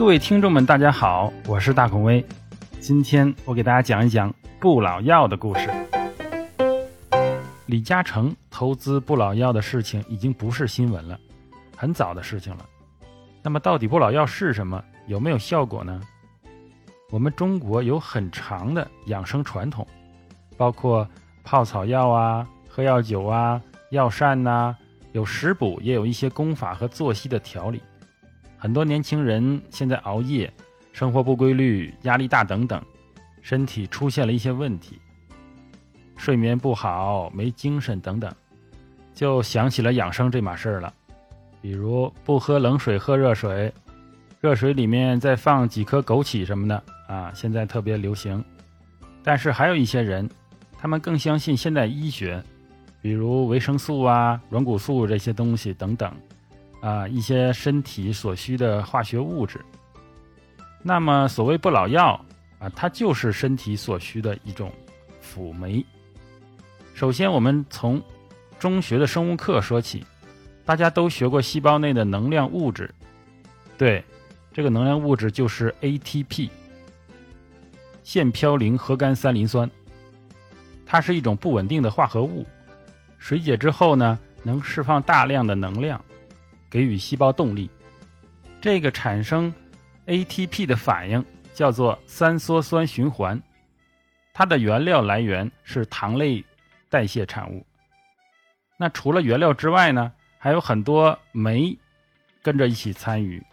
各位听众们，大家好，我是大孔威。今天我给大家讲一讲不老药的故事。李嘉诚投资不老药的事情已经不是新闻了，很早的事情了。那么，到底不老药是什么？有没有效果呢？我们中国有很长的养生传统，包括泡草药啊、喝药酒啊、药膳呐，有食补，也有一些功法和作息的调理。很多年轻人现在熬夜、生活不规律、压力大等等，身体出现了一些问题，睡眠不好、没精神等等，就想起了养生这码事儿了。比如不喝冷水，喝热水，热水里面再放几颗枸杞什么的啊，现在特别流行。但是还有一些人，他们更相信现代医学，比如维生素啊、软骨素这些东西等等。啊，一些身体所需的化学物质。那么，所谓不老药啊，它就是身体所需的一种辅酶。首先，我们从中学的生物课说起，大家都学过细胞内的能量物质。对，这个能量物质就是 ATP，腺嘌呤核苷三磷酸。它是一种不稳定的化合物，水解之后呢，能释放大量的能量。给予细胞动力，这个产生 ATP 的反应叫做三羧酸循环，它的原料来源是糖类代谢产物。那除了原料之外呢，还有很多酶跟着一起参与，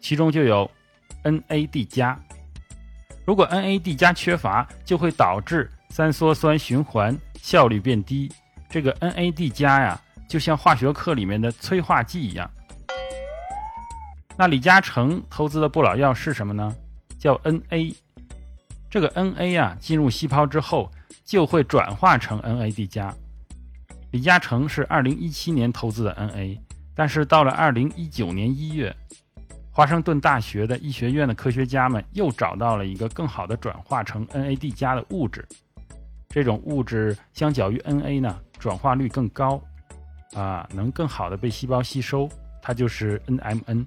其中就有 NAD 加。如果 NAD 加缺乏，就会导致三羧酸循环效率变低。这个 NAD 加呀，就像化学课里面的催化剂一样。那李嘉诚投资的不老药是什么呢？叫 NA。这个 NA 啊，进入细胞之后就会转化成 NAD 加。李嘉诚是2017年投资的 NA，但是到了2019年1月，华盛顿大学的医学院的科学家们又找到了一个更好的转化成 NAD 加的物质。这种物质相较于 NA 呢，转化率更高，啊，能更好的被细胞吸收，它就是 NMN。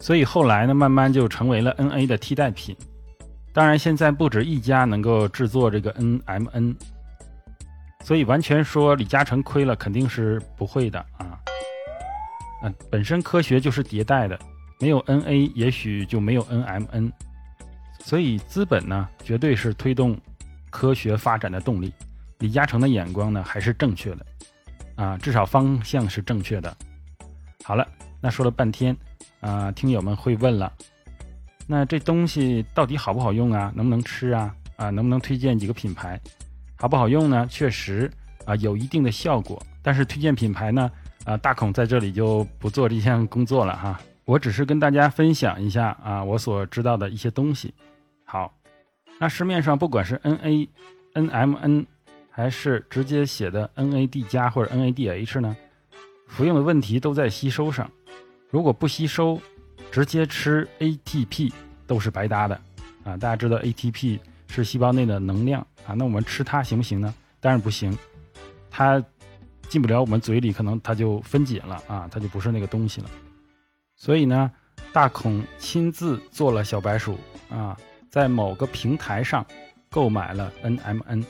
所以后来呢，慢慢就成为了 NA 的替代品。当然，现在不止一家能够制作这个 NMN，所以完全说李嘉诚亏了，肯定是不会的啊。嗯，本身科学就是迭代的，没有 NA，也许就没有 NMN。所以资本呢，绝对是推动科学发展的动力。李嘉诚的眼光呢，还是正确的啊，至少方向是正确的。好了，那说了半天。啊，听友们会问了，那这东西到底好不好用啊？能不能吃啊？啊，能不能推荐几个品牌？好不好用呢？确实啊，有一定的效果。但是推荐品牌呢，啊，大孔在这里就不做这项工作了哈。我只是跟大家分享一下啊，我所知道的一些东西。好，那市面上不管是 NA、NMN，还是直接写的 NAD 加或者 NADH 呢，服用的问题都在吸收上。如果不吸收，直接吃 ATP 都是白搭的啊！大家知道 ATP 是细胞内的能量啊，那我们吃它行不行呢？当然不行，它进不了我们嘴里，可能它就分解了啊，它就不是那个东西了。所以呢，大孔亲自做了小白鼠啊，在某个平台上购买了 NMN，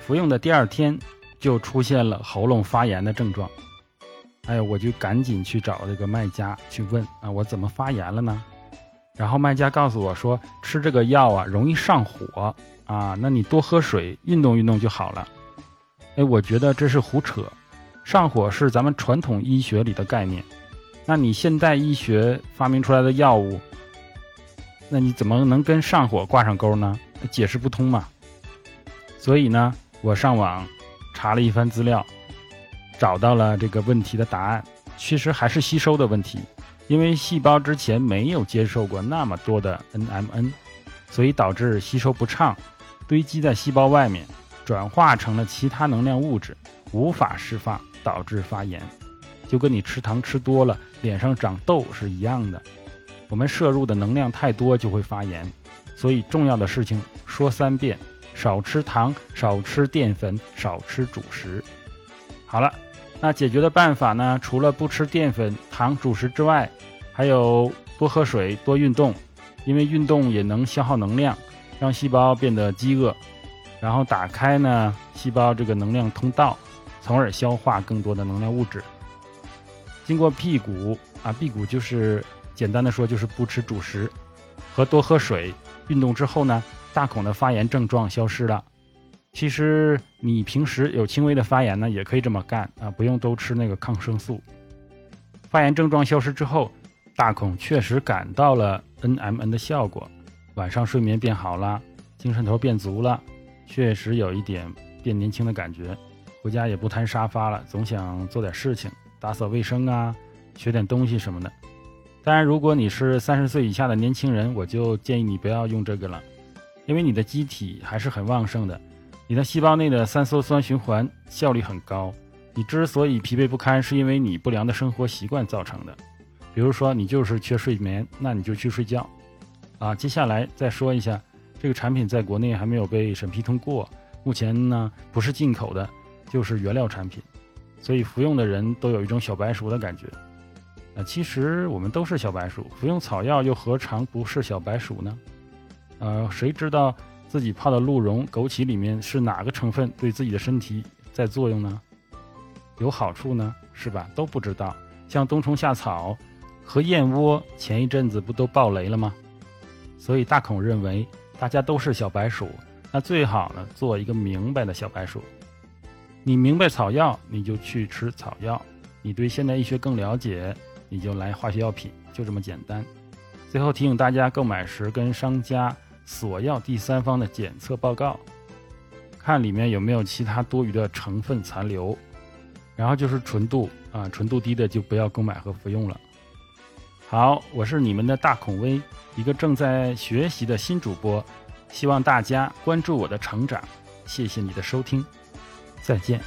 服用的第二天就出现了喉咙发炎的症状。哎，我就赶紧去找这个卖家去问啊，我怎么发炎了呢？然后卖家告诉我说，吃这个药啊容易上火啊，那你多喝水，运动运动就好了。哎，我觉得这是胡扯，上火是咱们传统医学里的概念，那你现代医学发明出来的药物，那你怎么能跟上火挂上钩呢？解释不通嘛。所以呢，我上网查了一番资料。找到了这个问题的答案，其实还是吸收的问题，因为细胞之前没有接受过那么多的 NMN，所以导致吸收不畅，堆积在细胞外面，转化成了其他能量物质，无法释放，导致发炎，就跟你吃糖吃多了脸上长痘是一样的。我们摄入的能量太多就会发炎，所以重要的事情说三遍：少吃糖，少吃淀粉，少吃主食。好了。那解决的办法呢？除了不吃淀粉、糖、主食之外，还有多喝水，多运动，因为运动也能消耗能量，让细胞变得饥饿，然后打开呢细胞这个能量通道，从而消化更多的能量物质。经过辟谷啊，辟谷就是简单的说就是不吃主食和多喝水、运动之后呢，大孔的发炎症状消失了。其实你平时有轻微的发炎呢，也可以这么干啊，不用都吃那个抗生素。发炎症状消失之后，大孔确实感到了 NMN 的效果，晚上睡眠变好了，精神头变足了，确实有一点变年轻的感觉。回家也不瘫沙发了，总想做点事情。打扫卫生啊，学点东西什么的。当然，如果你是三十岁以下的年轻人，我就建议你不要用这个了，因为你的机体还是很旺盛的，你的细胞内的三羧酸循环效率很高。你之所以疲惫不堪，是因为你不良的生活习惯造成的。比如说，你就是缺睡眠，那你就去睡觉。啊，接下来再说一下，这个产品在国内还没有被审批通过，目前呢不是进口的，就是原料产品。所以服用的人都有一种小白鼠的感觉，啊，其实我们都是小白鼠，服用草药又何尝不是小白鼠呢？呃，谁知道自己泡的鹿茸、枸杞里面是哪个成分对自己的身体在作用呢？有好处呢，是吧？都不知道。像冬虫夏草和燕窝，前一阵子不都爆雷了吗？所以大孔认为大家都是小白鼠，那最好呢做一个明白的小白鼠。你明白草药，你就去吃草药；你对现代医学更了解，你就来化学药品，就这么简单。最后提醒大家，购买时跟商家索要第三方的检测报告，看里面有没有其他多余的成分残留。然后就是纯度啊，纯度低的就不要购买和服用了。好，我是你们的大孔威，一个正在学习的新主播，希望大家关注我的成长。谢谢你的收听。再见。